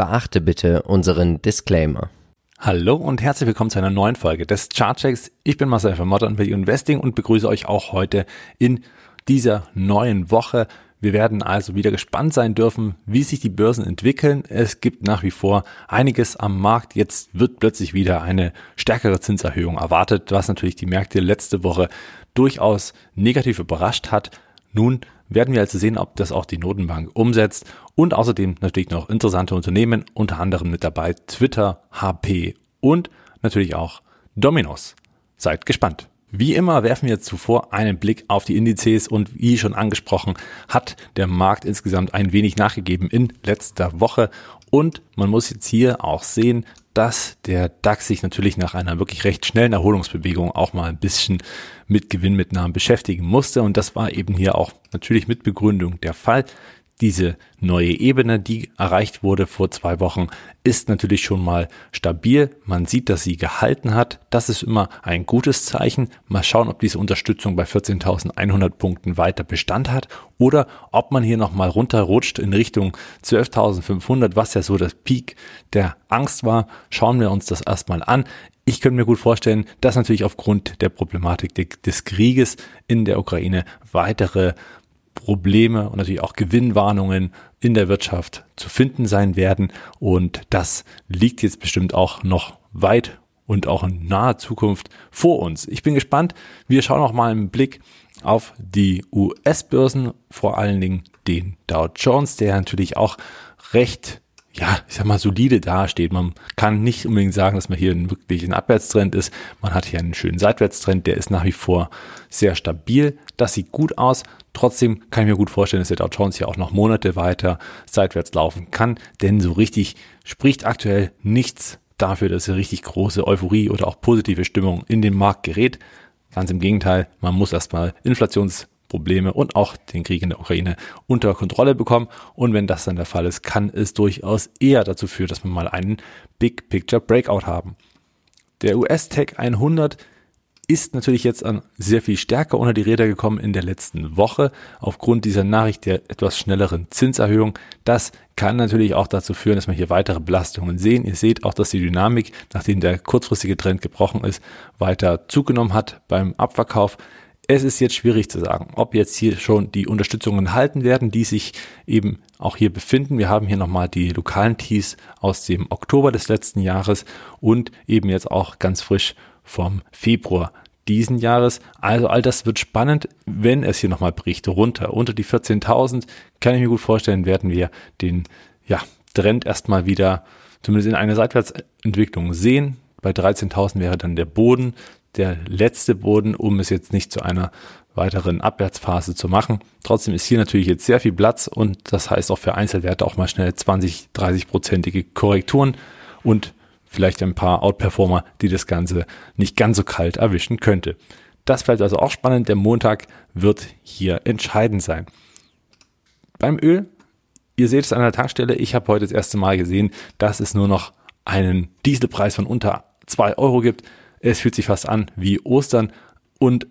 Beachte bitte unseren Disclaimer. Hallo und herzlich willkommen zu einer neuen Folge des Chartchecks. Ich bin Marcel von Modern Value Investing und begrüße euch auch heute in dieser neuen Woche. Wir werden also wieder gespannt sein dürfen, wie sich die Börsen entwickeln. Es gibt nach wie vor einiges am Markt. Jetzt wird plötzlich wieder eine stärkere Zinserhöhung erwartet, was natürlich die Märkte letzte Woche durchaus negativ überrascht hat. Nun werden wir also sehen, ob das auch die Notenbank umsetzt und außerdem natürlich noch interessante Unternehmen, unter anderem mit dabei Twitter, HP und natürlich auch Dominos. Seid gespannt. Wie immer werfen wir zuvor einen Blick auf die Indizes und wie schon angesprochen, hat der Markt insgesamt ein wenig nachgegeben in letzter Woche und man muss jetzt hier auch sehen, dass der DAX sich natürlich nach einer wirklich recht schnellen Erholungsbewegung auch mal ein bisschen mit Gewinnmitnahmen beschäftigen musste. Und das war eben hier auch natürlich mit Begründung der Fall diese neue Ebene, die erreicht wurde vor zwei Wochen, ist natürlich schon mal stabil. Man sieht, dass sie gehalten hat. Das ist immer ein gutes Zeichen. Mal schauen, ob diese Unterstützung bei 14.100 Punkten weiter Bestand hat oder ob man hier nochmal runterrutscht in Richtung 12.500, was ja so das Peak der Angst war. Schauen wir uns das erstmal an. Ich könnte mir gut vorstellen, dass natürlich aufgrund der Problematik des Krieges in der Ukraine weitere Probleme und natürlich auch Gewinnwarnungen in der Wirtschaft zu finden sein werden. Und das liegt jetzt bestimmt auch noch weit und auch in naher Zukunft vor uns. Ich bin gespannt. Wir schauen noch mal einen Blick auf die US-Börsen, vor allen Dingen den Dow Jones, der natürlich auch recht ja, ich sag mal, solide dasteht. Man kann nicht unbedingt sagen, dass man hier wirklich ein Abwärtstrend ist. Man hat hier einen schönen Seitwärtstrend, der ist nach wie vor sehr stabil. Das sieht gut aus. Trotzdem kann ich mir gut vorstellen, dass der Dow Jones hier auch noch Monate weiter seitwärts laufen kann, denn so richtig spricht aktuell nichts dafür, dass eine richtig große Euphorie oder auch positive Stimmung in den Markt gerät. Ganz im Gegenteil, man muss erstmal Inflations Probleme und auch den Krieg in der Ukraine unter Kontrolle bekommen. Und wenn das dann der Fall ist, kann es durchaus eher dazu führen, dass wir mal einen Big Picture Breakout haben. Der US-Tech 100 ist natürlich jetzt an sehr viel stärker unter die Räder gekommen in der letzten Woche aufgrund dieser Nachricht der etwas schnelleren Zinserhöhung. Das kann natürlich auch dazu führen, dass wir hier weitere Belastungen sehen. Ihr seht auch, dass die Dynamik, nachdem der kurzfristige Trend gebrochen ist, weiter zugenommen hat beim Abverkauf. Es ist jetzt schwierig zu sagen, ob jetzt hier schon die Unterstützungen halten werden, die sich eben auch hier befinden. Wir haben hier nochmal die lokalen Tees aus dem Oktober des letzten Jahres und eben jetzt auch ganz frisch vom Februar diesen Jahres. Also all das wird spannend, wenn es hier nochmal bricht runter. Unter die 14.000 kann ich mir gut vorstellen, werden wir den ja, Trend erstmal wieder zumindest in einer Seitwärtsentwicklung sehen. Bei 13.000 wäre dann der Boden der letzte Boden, um es jetzt nicht zu einer weiteren Abwärtsphase zu machen. Trotzdem ist hier natürlich jetzt sehr viel Platz und das heißt auch für Einzelwerte auch mal schnell 20, 30 prozentige Korrekturen und vielleicht ein paar Outperformer, die das Ganze nicht ganz so kalt erwischen könnte. Das bleibt also auch spannend. Der Montag wird hier entscheidend sein. Beim Öl, ihr seht es an der Tankstelle, ich habe heute das erste Mal gesehen, dass es nur noch einen Dieselpreis von unter zwei Euro gibt. Es fühlt sich fast an wie Ostern und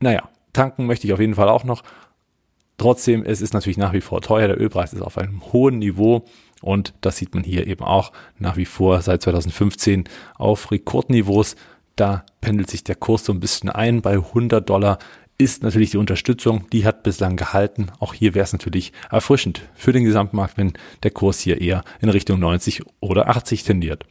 naja, tanken möchte ich auf jeden Fall auch noch. Trotzdem, es ist natürlich nach wie vor teuer. Der Ölpreis ist auf einem hohen Niveau und das sieht man hier eben auch nach wie vor seit 2015 auf Rekordniveaus. Da pendelt sich der Kurs so ein bisschen ein. Bei 100 Dollar ist natürlich die Unterstützung, die hat bislang gehalten. Auch hier wäre es natürlich erfrischend für den Gesamtmarkt, wenn der Kurs hier eher in Richtung 90 oder 80 tendiert.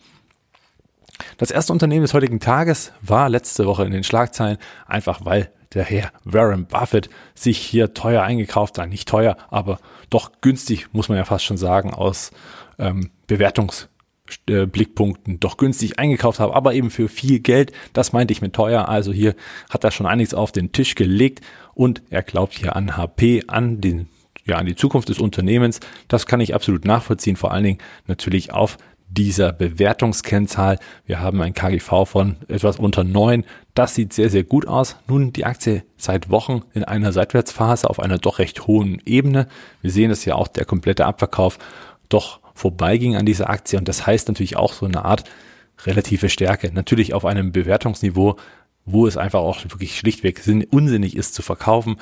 Das erste Unternehmen des heutigen Tages war letzte Woche in den Schlagzeilen, einfach weil der Herr Warren Buffett sich hier teuer eingekauft hat. Nicht teuer, aber doch günstig, muss man ja fast schon sagen, aus ähm, Bewertungsblickpunkten doch günstig eingekauft habe, aber eben für viel Geld. Das meinte ich mit teuer. Also hier hat er schon einiges auf den Tisch gelegt und er glaubt hier an HP, an den ja, an die Zukunft des Unternehmens. Das kann ich absolut nachvollziehen, vor allen Dingen natürlich auf dieser Bewertungskennzahl. Wir haben ein KGV von etwas unter neun. Das sieht sehr, sehr gut aus. Nun die Aktie seit Wochen in einer Seitwärtsphase auf einer doch recht hohen Ebene. Wir sehen, dass ja auch der komplette Abverkauf doch vorbeiging an dieser Aktie und das heißt natürlich auch so eine Art relative Stärke. Natürlich auf einem Bewertungsniveau, wo es einfach auch wirklich schlichtweg unsinnig ist zu verkaufen.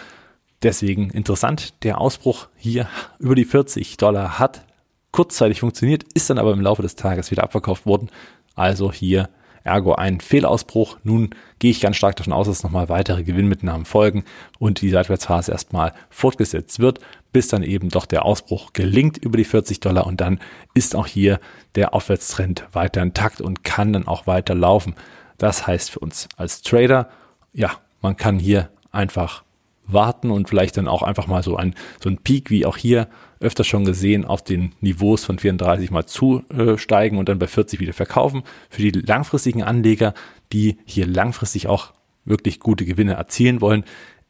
Deswegen interessant, der Ausbruch hier über die 40 Dollar hat kurzzeitig funktioniert, ist dann aber im Laufe des Tages wieder abverkauft worden. Also hier ergo ein Fehlausbruch. Nun gehe ich ganz stark davon aus, dass nochmal weitere Gewinnmitnahmen folgen und die Seitwärtsphase erstmal fortgesetzt wird, bis dann eben doch der Ausbruch gelingt über die 40 Dollar und dann ist auch hier der Aufwärtstrend weiter intakt und kann dann auch weiter laufen. Das heißt für uns als Trader, ja, man kann hier einfach warten und vielleicht dann auch einfach mal so ein, so ein Peak wie auch hier öfter schon gesehen auf den Niveaus von 34 mal zusteigen und dann bei 40 wieder verkaufen. Für die langfristigen Anleger, die hier langfristig auch wirklich gute Gewinne erzielen wollen,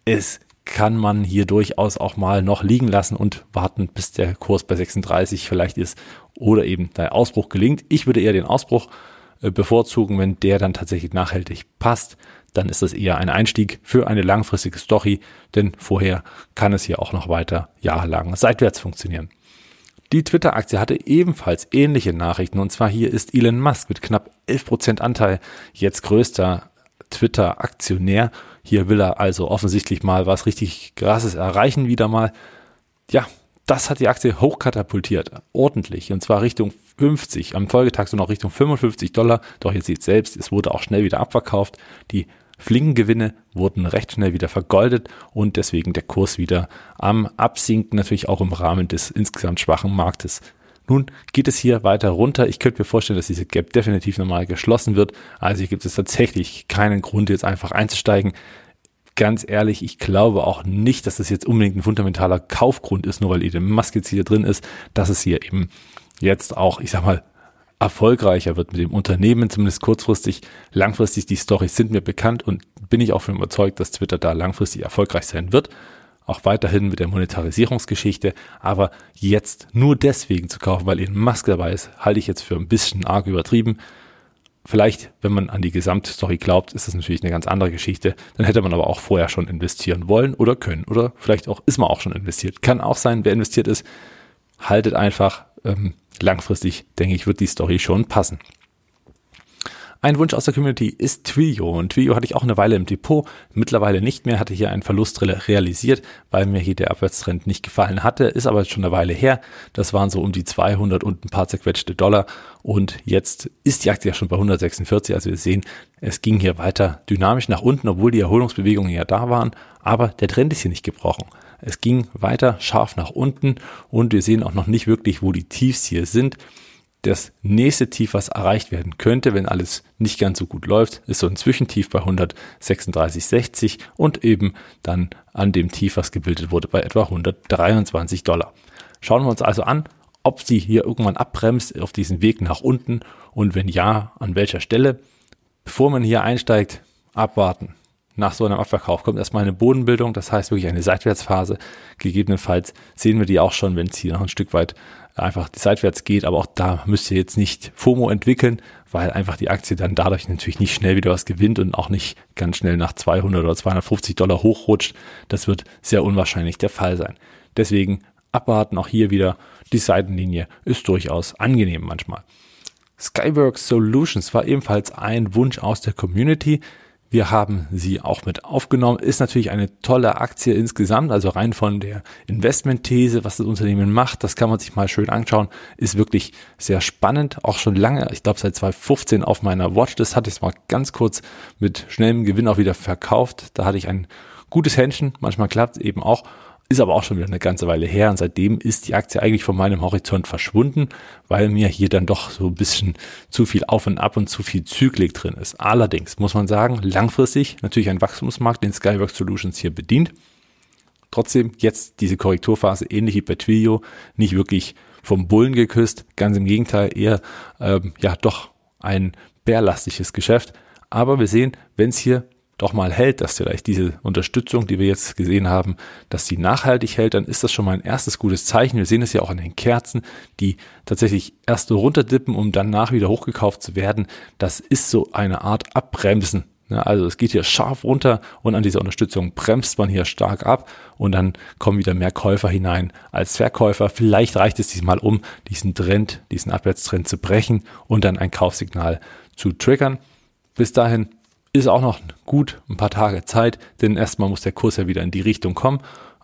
es kann man hier durchaus auch mal noch liegen lassen und warten, bis der Kurs bei 36 vielleicht ist oder eben der Ausbruch gelingt. Ich würde eher den Ausbruch äh, bevorzugen, wenn der dann tatsächlich nachhaltig passt dann ist das eher ein Einstieg für eine langfristige Story, denn vorher kann es hier auch noch weiter jahrelang seitwärts funktionieren. Die Twitter-Aktie hatte ebenfalls ähnliche Nachrichten und zwar hier ist Elon Musk mit knapp 11% Anteil jetzt größter Twitter-Aktionär. Hier will er also offensichtlich mal was richtig Krasses erreichen wieder mal. Ja, das hat die Aktie hochkatapultiert, ordentlich, und zwar Richtung 50, am Folgetag so noch Richtung 55 Dollar. Doch ihr seht selbst, es wurde auch schnell wieder abverkauft. Die flinken Gewinne wurden recht schnell wieder vergoldet und deswegen der Kurs wieder am Absinken, natürlich auch im Rahmen des insgesamt schwachen Marktes. Nun geht es hier weiter runter. Ich könnte mir vorstellen, dass diese Gap definitiv nochmal geschlossen wird. Also hier gibt es tatsächlich keinen Grund, jetzt einfach einzusteigen. Ganz ehrlich, ich glaube auch nicht, dass das jetzt unbedingt ein fundamentaler Kaufgrund ist, nur weil Elon Musk jetzt hier drin ist, dass es hier eben jetzt auch, ich sag mal, erfolgreicher wird mit dem Unternehmen, zumindest kurzfristig. Langfristig, die Storys sind mir bekannt und bin ich auch von überzeugt, dass Twitter da langfristig erfolgreich sein wird. Auch weiterhin mit der Monetarisierungsgeschichte. Aber jetzt nur deswegen zu kaufen, weil Elon Musk dabei ist, halte ich jetzt für ein bisschen arg übertrieben. Vielleicht, wenn man an die Gesamtstory glaubt, ist das natürlich eine ganz andere Geschichte. Dann hätte man aber auch vorher schon investieren wollen oder können. Oder vielleicht auch ist man auch schon investiert. Kann auch sein, wer investiert ist, haltet einfach ähm, langfristig, denke ich, wird die Story schon passen. Ein Wunsch aus der Community ist Twilio. Und Twilio hatte ich auch eine Weile im Depot, mittlerweile nicht mehr, hatte hier einen Verlust realisiert, weil mir hier der Abwärtstrend nicht gefallen hatte, ist aber schon eine Weile her. Das waren so um die 200 und ein paar zerquetschte Dollar. Und jetzt ist die Aktie ja schon bei 146, also wir sehen, es ging hier weiter dynamisch nach unten, obwohl die Erholungsbewegungen ja da waren, aber der Trend ist hier nicht gebrochen. Es ging weiter scharf nach unten. Und wir sehen auch noch nicht wirklich, wo die Tiefs hier sind. Das nächste Tief, was erreicht werden könnte, wenn alles nicht ganz so gut läuft, ist so ein Zwischentief bei 136,60 und eben dann an dem Tief, was gebildet wurde, bei etwa 123 Dollar. Schauen wir uns also an, ob sie hier irgendwann abbremst auf diesen Weg nach unten und wenn ja, an welcher Stelle. Bevor man hier einsteigt, abwarten nach so einem Abverkauf kommt erstmal eine Bodenbildung, das heißt wirklich eine Seitwärtsphase. Gegebenenfalls sehen wir die auch schon, wenn es hier noch ein Stück weit einfach seitwärts geht, aber auch da müsst ihr jetzt nicht FOMO entwickeln, weil einfach die Aktie dann dadurch natürlich nicht schnell wieder was gewinnt und auch nicht ganz schnell nach 200 oder 250 Dollar hochrutscht. Das wird sehr unwahrscheinlich der Fall sein. Deswegen abwarten, auch hier wieder die Seitenlinie ist durchaus angenehm manchmal. Skyworks Solutions war ebenfalls ein Wunsch aus der Community. Wir haben sie auch mit aufgenommen. Ist natürlich eine tolle Aktie insgesamt, also rein von der Investmentthese, was das Unternehmen macht, das kann man sich mal schön anschauen. Ist wirklich sehr spannend, auch schon lange, ich glaube seit 2015 auf meiner Watchlist hatte ich es mal ganz kurz mit schnellem Gewinn auch wieder verkauft. Da hatte ich ein gutes Händchen, manchmal klappt es eben auch ist aber auch schon wieder eine ganze Weile her und seitdem ist die Aktie eigentlich von meinem Horizont verschwunden, weil mir hier dann doch so ein bisschen zu viel Auf und Ab und zu viel Zyklik drin ist. Allerdings muss man sagen, langfristig natürlich ein Wachstumsmarkt, den Skyworks Solutions hier bedient. Trotzdem jetzt diese Korrekturphase ähnlich wie bei Twilio nicht wirklich vom Bullen geküsst, ganz im Gegenteil eher ähm, ja doch ein bärlastiges Geschäft. Aber wir sehen, wenn es hier doch mal hält, dass vielleicht diese Unterstützung, die wir jetzt gesehen haben, dass die nachhaltig hält, dann ist das schon mal ein erstes gutes Zeichen. Wir sehen es ja auch an den Kerzen, die tatsächlich erst so runterdippen, um danach wieder hochgekauft zu werden. Das ist so eine Art Abbremsen. Also es geht hier scharf runter und an dieser Unterstützung bremst man hier stark ab und dann kommen wieder mehr Käufer hinein als Verkäufer. Vielleicht reicht es diesmal um, diesen Trend, diesen Abwärtstrend zu brechen und dann ein Kaufsignal zu triggern. Bis dahin ist auch noch gut ein paar Tage Zeit, denn erstmal muss der Kurs ja wieder in die Richtung kommen.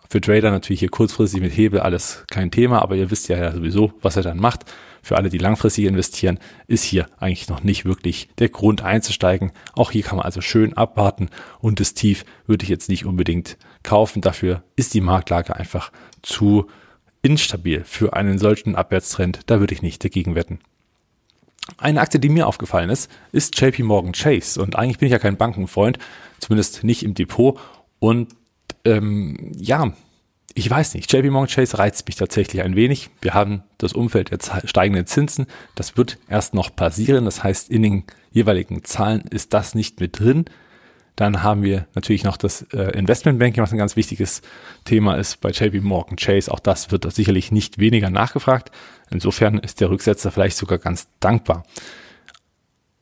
Für Trader natürlich hier kurzfristig mit Hebel alles kein Thema, aber ihr wisst ja, ja sowieso, was er dann macht. Für alle, die langfristig investieren, ist hier eigentlich noch nicht wirklich der Grund einzusteigen. Auch hier kann man also schön abwarten und das Tief würde ich jetzt nicht unbedingt kaufen. Dafür ist die Marktlage einfach zu instabil für einen solchen Abwärtstrend. Da würde ich nicht dagegen wetten. Eine Aktie, die mir aufgefallen ist, ist JP Morgan Chase. Und eigentlich bin ich ja kein Bankenfreund, zumindest nicht im Depot. Und ähm, ja, ich weiß nicht, JP Morgan Chase reizt mich tatsächlich ein wenig. Wir haben das Umfeld der steigenden Zinsen. Das wird erst noch passieren. Das heißt, in den jeweiligen Zahlen ist das nicht mit drin. Dann haben wir natürlich noch das äh, Investmentbanking, was ein ganz wichtiges Thema ist bei JP Morgan Chase. Auch das wird sicherlich nicht weniger nachgefragt. Insofern ist der Rücksetzer vielleicht sogar ganz dankbar.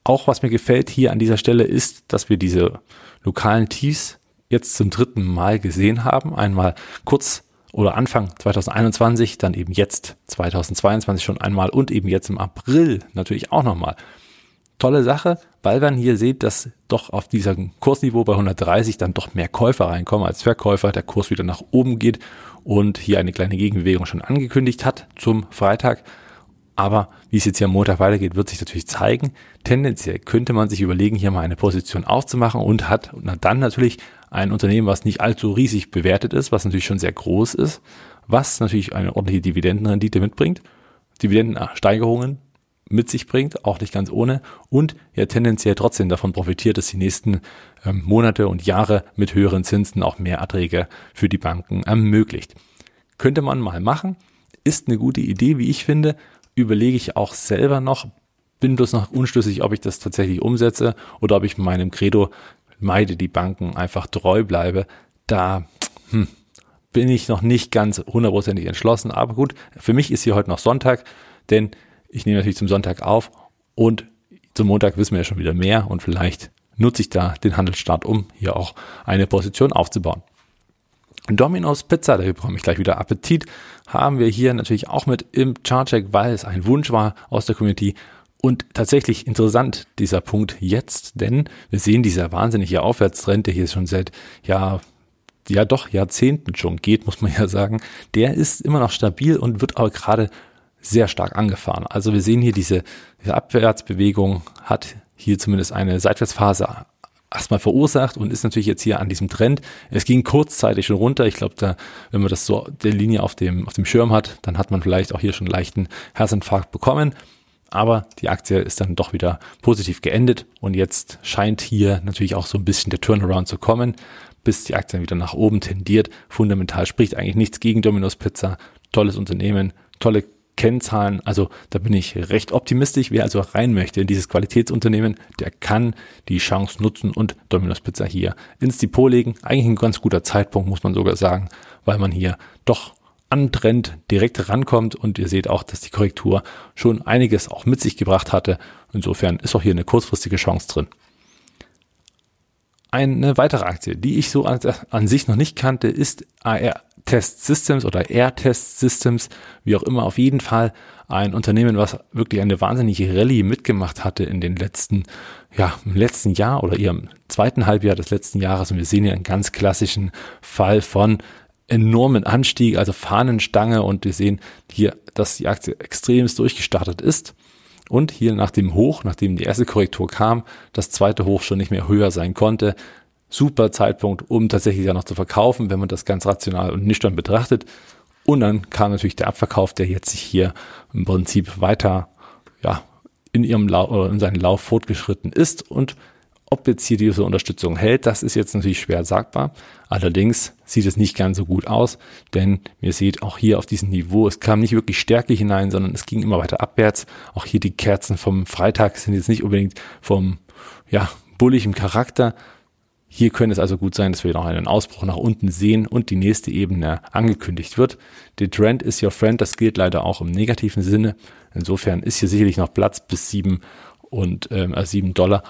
Auch was mir gefällt hier an dieser Stelle ist, dass wir diese lokalen Tiefs jetzt zum dritten Mal gesehen haben. Einmal kurz oder Anfang 2021, dann eben jetzt 2022 schon einmal und eben jetzt im April natürlich auch nochmal tolle Sache, weil man hier sieht, dass doch auf diesem Kursniveau bei 130 dann doch mehr Käufer reinkommen als Verkäufer, der Kurs wieder nach oben geht und hier eine kleine Gegenbewegung schon angekündigt hat zum Freitag. Aber wie es jetzt hier am Montag weitergeht, wird sich natürlich zeigen. Tendenziell könnte man sich überlegen, hier mal eine Position aufzumachen und hat dann natürlich ein Unternehmen, was nicht allzu riesig bewertet ist, was natürlich schon sehr groß ist, was natürlich eine ordentliche Dividendenrendite mitbringt. Dividendensteigerungen mit sich bringt, auch nicht ganz ohne, und ja tendenziell trotzdem davon profitiert, dass die nächsten ähm, Monate und Jahre mit höheren Zinsen auch mehr Erträge für die Banken ermöglicht. Könnte man mal machen, ist eine gute Idee, wie ich finde, überlege ich auch selber noch, bin bloß noch unschlüssig, ob ich das tatsächlich umsetze oder ob ich meinem Credo meide die Banken einfach treu bleibe. Da hm, bin ich noch nicht ganz hundertprozentig entschlossen, aber gut, für mich ist hier heute noch Sonntag, denn ich nehme natürlich zum Sonntag auf und zum Montag wissen wir ja schon wieder mehr und vielleicht nutze ich da den Handelsstart, um hier auch eine Position aufzubauen. Domino's Pizza, da bekomme ich gleich wieder Appetit, haben wir hier natürlich auch mit im Chartcheck, weil es ein Wunsch war aus der Community. Und tatsächlich interessant dieser Punkt jetzt, denn wir sehen dieser wahnsinnige Aufwärtstrend, der hier schon seit ja ja doch Jahrzehnten schon geht, muss man ja sagen, der ist immer noch stabil und wird aber gerade sehr stark angefahren. Also wir sehen hier diese, diese Abwärtsbewegung hat hier zumindest eine Seitwärtsphase erstmal verursacht und ist natürlich jetzt hier an diesem Trend. Es ging kurzzeitig schon runter. Ich glaube, da, wenn man das so der Linie auf dem, auf dem Schirm hat, dann hat man vielleicht auch hier schon leichten Herzinfarkt bekommen. Aber die Aktie ist dann doch wieder positiv geendet und jetzt scheint hier natürlich auch so ein bisschen der Turnaround zu kommen, bis die Aktie wieder nach oben tendiert. Fundamental spricht eigentlich nichts gegen Domino's Pizza. Tolles Unternehmen, tolle Kennzahlen. Also da bin ich recht optimistisch. Wer also rein möchte in dieses Qualitätsunternehmen, der kann die Chance nutzen und Domino's Pizza hier ins Depot legen. Eigentlich ein ganz guter Zeitpunkt, muss man sogar sagen, weil man hier doch an Trend direkt rankommt und ihr seht auch, dass die Korrektur schon einiges auch mit sich gebracht hatte. Insofern ist auch hier eine kurzfristige Chance drin. Eine weitere Aktie, die ich so an, an sich noch nicht kannte, ist AR Test Systems oder Air Test Systems, wie auch immer, auf jeden Fall ein Unternehmen, was wirklich eine wahnsinnige Rallye mitgemacht hatte in den letzten, ja, im letzten Jahr oder eher im zweiten Halbjahr des letzten Jahres. Und wir sehen hier einen ganz klassischen Fall von enormen Anstieg, also Fahnenstange und wir sehen hier, dass die Aktie extremst durchgestartet ist. Und hier nach dem Hoch, nachdem die erste Korrektur kam, das zweite Hoch schon nicht mehr höher sein konnte. Super Zeitpunkt, um tatsächlich ja noch zu verkaufen, wenn man das ganz rational und nüchtern betrachtet. Und dann kam natürlich der Abverkauf, der jetzt sich hier im Prinzip weiter, ja, in ihrem Lauf, in seinen Lauf fortgeschritten ist und ob jetzt hier diese Unterstützung hält, das ist jetzt natürlich schwer sagbar. Allerdings sieht es nicht ganz so gut aus, denn ihr seht auch hier auf diesem Niveau, es kam nicht wirklich stärklich hinein, sondern es ging immer weiter abwärts. Auch hier die Kerzen vom Freitag sind jetzt nicht unbedingt vom, ja, bulligen Charakter. Hier könnte es also gut sein, dass wir noch einen Ausbruch nach unten sehen und die nächste Ebene angekündigt wird. Der Trend is your friend, das gilt leider auch im negativen Sinne. Insofern ist hier sicherlich noch Platz bis sieben und ähm, äh, 7 Dollar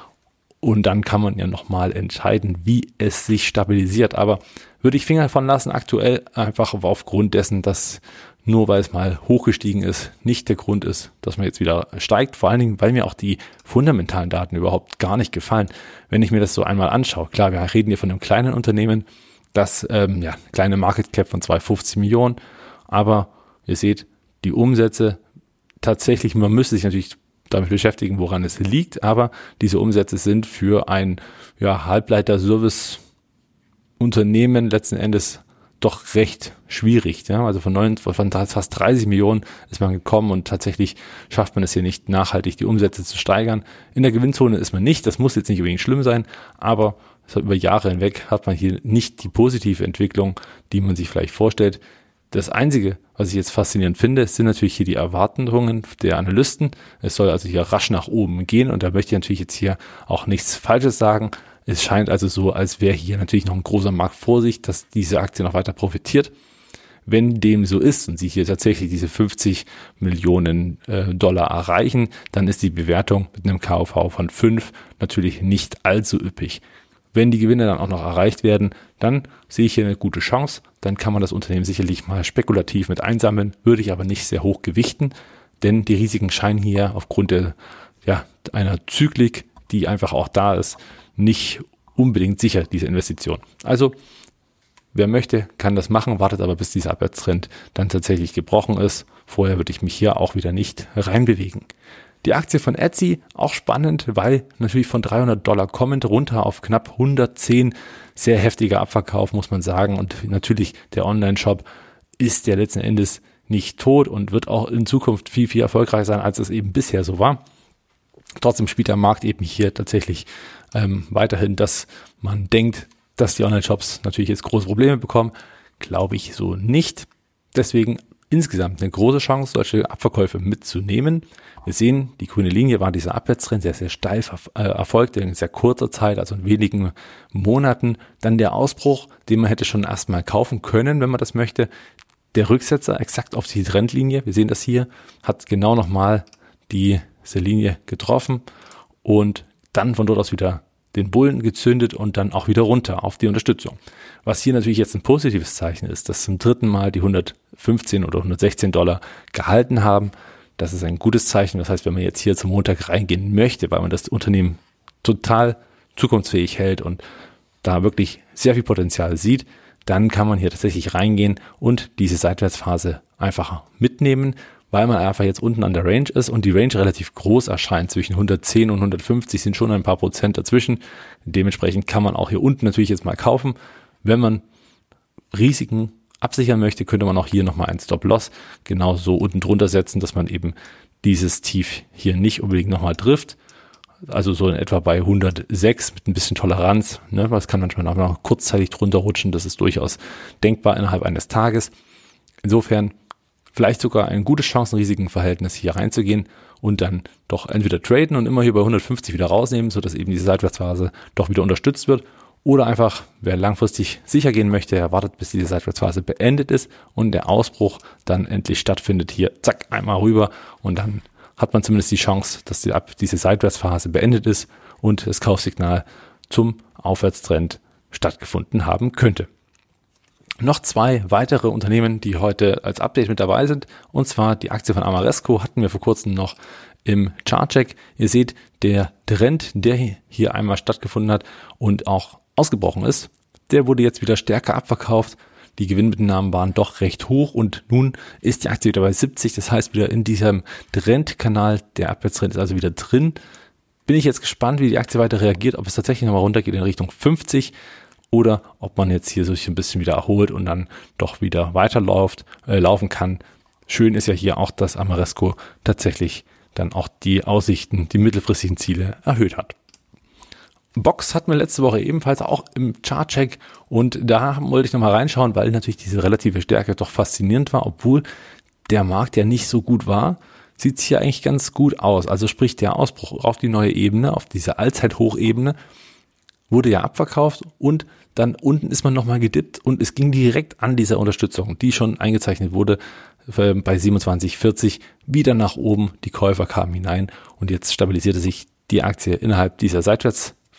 und dann kann man ja nochmal entscheiden, wie es sich stabilisiert. Aber würde ich Finger davon lassen, aktuell einfach aufgrund dessen, dass nur weil es mal hochgestiegen ist, nicht der Grund ist, dass man jetzt wieder steigt. Vor allen Dingen, weil mir auch die fundamentalen Daten überhaupt gar nicht gefallen. Wenn ich mir das so einmal anschaue, klar, wir reden hier von einem kleinen Unternehmen, Das, ähm, ja, kleine Market Cap von 250 Millionen. Aber ihr seht, die Umsätze tatsächlich, man müsste sich natürlich damit beschäftigen, woran es liegt, aber diese Umsätze sind für ein ja, Halbleiter-Service-Unternehmen letzten Endes doch recht schwierig. Ja? Also von, neun, von fast 30 Millionen ist man gekommen und tatsächlich schafft man es hier nicht nachhaltig, die Umsätze zu steigern. In der Gewinnzone ist man nicht, das muss jetzt nicht unbedingt schlimm sein, aber über Jahre hinweg hat man hier nicht die positive Entwicklung, die man sich vielleicht vorstellt. Das Einzige, was ich jetzt faszinierend finde, sind natürlich hier die Erwartungen der Analysten. Es soll also hier rasch nach oben gehen und da möchte ich natürlich jetzt hier auch nichts Falsches sagen. Es scheint also so, als wäre hier natürlich noch ein großer Markt vor sich, dass diese Aktie noch weiter profitiert. Wenn dem so ist und sie hier tatsächlich diese 50 Millionen äh, Dollar erreichen, dann ist die Bewertung mit einem KV von 5 natürlich nicht allzu üppig. Wenn die Gewinne dann auch noch erreicht werden, dann sehe ich hier eine gute Chance. Dann kann man das Unternehmen sicherlich mal spekulativ mit einsammeln, würde ich aber nicht sehr hoch gewichten, denn die Risiken scheinen hier aufgrund der, ja, einer Zyklik, die einfach auch da ist, nicht unbedingt sicher, diese Investition. Also, wer möchte, kann das machen, wartet aber, bis dieser Abwärtstrend dann tatsächlich gebrochen ist. Vorher würde ich mich hier auch wieder nicht reinbewegen. Die Aktie von Etsy, auch spannend, weil natürlich von 300 Dollar kommend runter auf knapp 110. Sehr heftiger Abverkauf, muss man sagen. Und natürlich der Online-Shop ist ja letzten Endes nicht tot und wird auch in Zukunft viel, viel erfolgreicher sein, als es eben bisher so war. Trotzdem spielt der Markt eben hier tatsächlich ähm, weiterhin, dass man denkt, dass die Online-Shops natürlich jetzt große Probleme bekommen. Glaube ich so nicht. Deswegen insgesamt eine große Chance, solche Abverkäufe mitzunehmen. Wir sehen, die grüne Linie war dieser Abwärtstrend sehr, sehr steif äh, erfolgt in sehr kurzer Zeit, also in wenigen Monaten. Dann der Ausbruch, den man hätte schon erstmal kaufen können, wenn man das möchte. Der Rücksetzer exakt auf die Trendlinie, wir sehen das hier, hat genau nochmal diese Linie getroffen und dann von dort aus wieder den Bullen gezündet und dann auch wieder runter auf die Unterstützung. Was hier natürlich jetzt ein positives Zeichen ist, dass zum dritten Mal die 115 oder 116 Dollar gehalten haben. Das ist ein gutes Zeichen. Das heißt, wenn man jetzt hier zum Montag reingehen möchte, weil man das Unternehmen total zukunftsfähig hält und da wirklich sehr viel Potenzial sieht, dann kann man hier tatsächlich reingehen und diese Seitwärtsphase einfach mitnehmen weil man einfach jetzt unten an der Range ist und die Range relativ groß erscheint. Zwischen 110 und 150 sind schon ein paar Prozent dazwischen. Dementsprechend kann man auch hier unten natürlich jetzt mal kaufen. Wenn man Risiken absichern möchte, könnte man auch hier nochmal einen Stop-Loss genauso unten drunter setzen, dass man eben dieses Tief hier nicht unbedingt nochmal trifft. Also so in etwa bei 106 mit ein bisschen Toleranz. Ne? Das kann manchmal auch noch kurzzeitig drunter rutschen. Das ist durchaus denkbar innerhalb eines Tages. Insofern vielleicht sogar ein gutes Chancen-Risiken-Verhältnis hier reinzugehen und dann doch entweder traden und immer hier bei 150 wieder rausnehmen, sodass eben diese Seitwärtsphase doch wieder unterstützt wird. Oder einfach, wer langfristig sicher gehen möchte, erwartet, bis diese Seitwärtsphase beendet ist und der Ausbruch dann endlich stattfindet. Hier, zack, einmal rüber und dann hat man zumindest die Chance, dass die, diese Seitwärtsphase beendet ist und das Kaufsignal zum Aufwärtstrend stattgefunden haben könnte noch zwei weitere Unternehmen, die heute als Update mit dabei sind. Und zwar die Aktie von Amaresco hatten wir vor kurzem noch im Chartcheck. Ihr seht, der Trend, der hier einmal stattgefunden hat und auch ausgebrochen ist, der wurde jetzt wieder stärker abverkauft. Die Gewinnmitnahmen waren doch recht hoch und nun ist die Aktie wieder bei 70. Das heißt wieder in diesem Trendkanal. Der Abwärtstrend ist also wieder drin. Bin ich jetzt gespannt, wie die Aktie weiter reagiert, ob es tatsächlich nochmal runtergeht in Richtung 50 oder ob man jetzt hier sich ein bisschen wieder erholt und dann doch wieder weiterläuft, äh, laufen kann. Schön ist ja hier auch, dass Amaresco tatsächlich dann auch die Aussichten, die mittelfristigen Ziele erhöht hat. Box hatten wir letzte Woche ebenfalls auch im Chartcheck und da wollte ich nochmal reinschauen, weil natürlich diese relative Stärke doch faszinierend war, obwohl der Markt ja nicht so gut war, sieht es hier eigentlich ganz gut aus. Also sprich der Ausbruch auf die neue Ebene, auf diese Allzeithochebene, wurde ja abverkauft und dann unten ist man nochmal gedippt und es ging direkt an dieser Unterstützung, die schon eingezeichnet wurde äh, bei 27,40 wieder nach oben. Die Käufer kamen hinein und jetzt stabilisierte sich die Aktie innerhalb dieser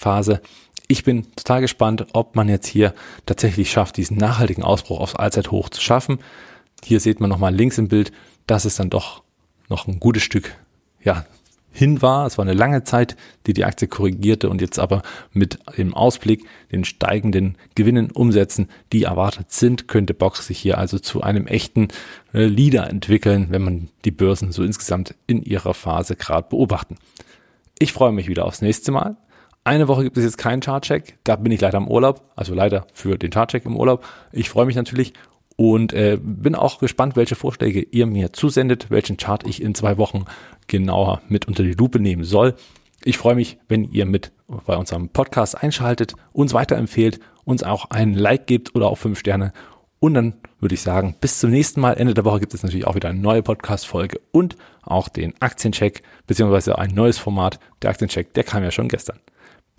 Seitwärtsphase. Ich bin total gespannt, ob man jetzt hier tatsächlich schafft, diesen nachhaltigen Ausbruch aufs Allzeithoch zu schaffen. Hier sieht man nochmal links im Bild, dass es dann doch noch ein gutes Stück, ja, hin war. Es war eine lange Zeit, die die Aktie korrigierte und jetzt aber mit dem Ausblick, den steigenden Gewinnen, Umsätzen, die erwartet sind, könnte Box sich hier also zu einem echten äh, Leader entwickeln, wenn man die Börsen so insgesamt in ihrer Phase gerade beobachten. Ich freue mich wieder aufs nächste Mal. Eine Woche gibt es jetzt keinen Chartcheck. Da bin ich leider im Urlaub, also leider für den Chartcheck im Urlaub. Ich freue mich natürlich und äh, bin auch gespannt, welche Vorschläge ihr mir zusendet, welchen Chart ich in zwei Wochen genauer mit unter die Lupe nehmen soll. Ich freue mich, wenn ihr mit bei unserem Podcast einschaltet, uns weiterempfehlt, uns auch einen Like gibt oder auch fünf Sterne. Und dann würde ich sagen, bis zum nächsten Mal. Ende der Woche gibt es natürlich auch wieder eine neue Podcast-Folge und auch den Aktiencheck, beziehungsweise ein neues Format. Der Aktiencheck, der kam ja schon gestern.